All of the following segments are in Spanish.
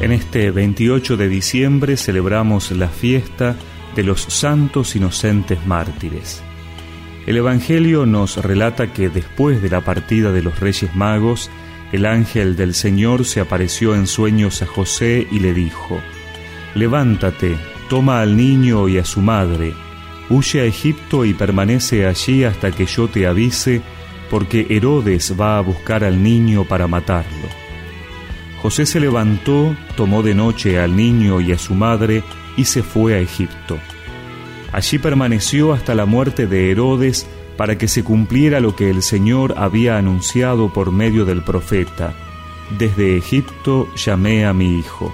En este 28 de diciembre celebramos la fiesta de los santos inocentes mártires. El Evangelio nos relata que después de la partida de los Reyes Magos, el ángel del Señor se apareció en sueños a José y le dijo, Levántate, toma al niño y a su madre, huye a Egipto y permanece allí hasta que yo te avise, porque Herodes va a buscar al niño para matarlo. José se levantó, tomó de noche al niño y a su madre y se fue a Egipto. Allí permaneció hasta la muerte de Herodes para que se cumpliera lo que el Señor había anunciado por medio del profeta. Desde Egipto llamé a mi hijo.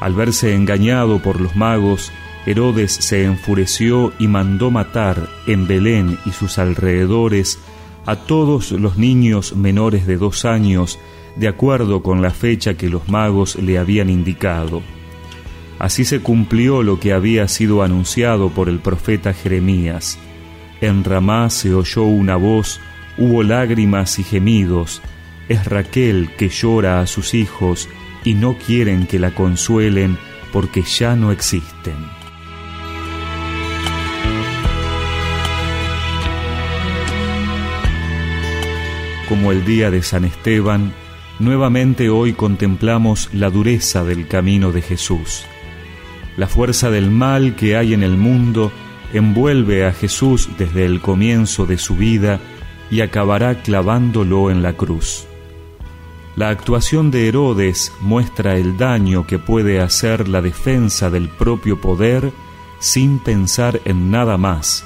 Al verse engañado por los magos, Herodes se enfureció y mandó matar en Belén y sus alrededores a todos los niños menores de dos años, de acuerdo con la fecha que los magos le habían indicado. Así se cumplió lo que había sido anunciado por el profeta Jeremías. En Ramá se oyó una voz, hubo lágrimas y gemidos. Es Raquel que llora a sus hijos y no quieren que la consuelen porque ya no existen. Como el día de San Esteban, nuevamente hoy contemplamos la dureza del camino de Jesús. La fuerza del mal que hay en el mundo envuelve a Jesús desde el comienzo de su vida y acabará clavándolo en la cruz. La actuación de Herodes muestra el daño que puede hacer la defensa del propio poder sin pensar en nada más,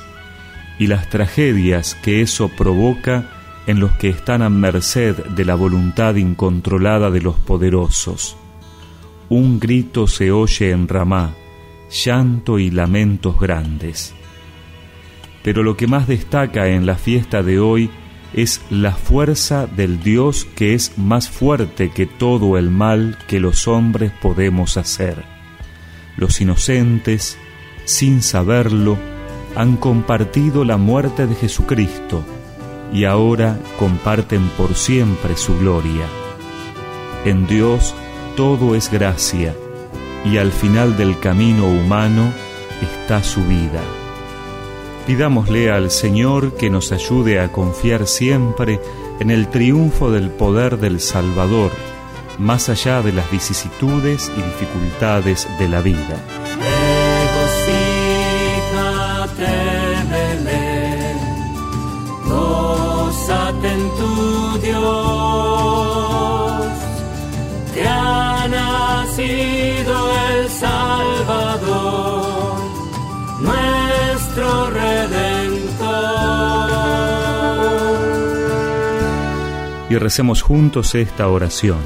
y las tragedias que eso provoca en los que están a merced de la voluntad incontrolada de los poderosos. Un grito se oye en Ramá, llanto y lamentos grandes. Pero lo que más destaca en la fiesta de hoy es la fuerza del Dios que es más fuerte que todo el mal que los hombres podemos hacer. Los inocentes, sin saberlo, han compartido la muerte de Jesucristo y ahora comparten por siempre su gloria. En Dios todo es gracia y al final del camino humano está su vida. Pidámosle al Señor que nos ayude a confiar siempre en el triunfo del poder del Salvador, más allá de las vicisitudes y dificultades de la vida. En tu Dios, ha nacido el Salvador, nuestro y recemos juntos esta oración.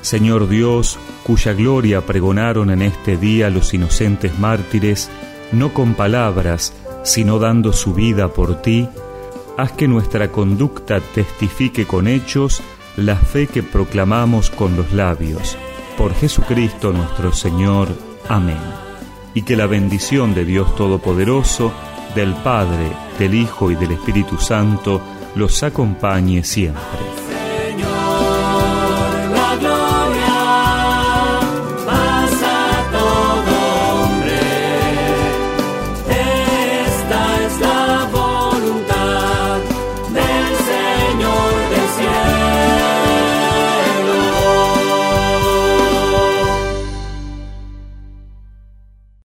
Señor Dios, cuya gloria pregonaron en este día los inocentes mártires, no con palabras, sino dando su vida por ti, haz que nuestra conducta testifique con hechos la fe que proclamamos con los labios. Por Jesucristo nuestro Señor. Amén. Y que la bendición de Dios Todopoderoso, del Padre, del Hijo y del Espíritu Santo los acompañe siempre.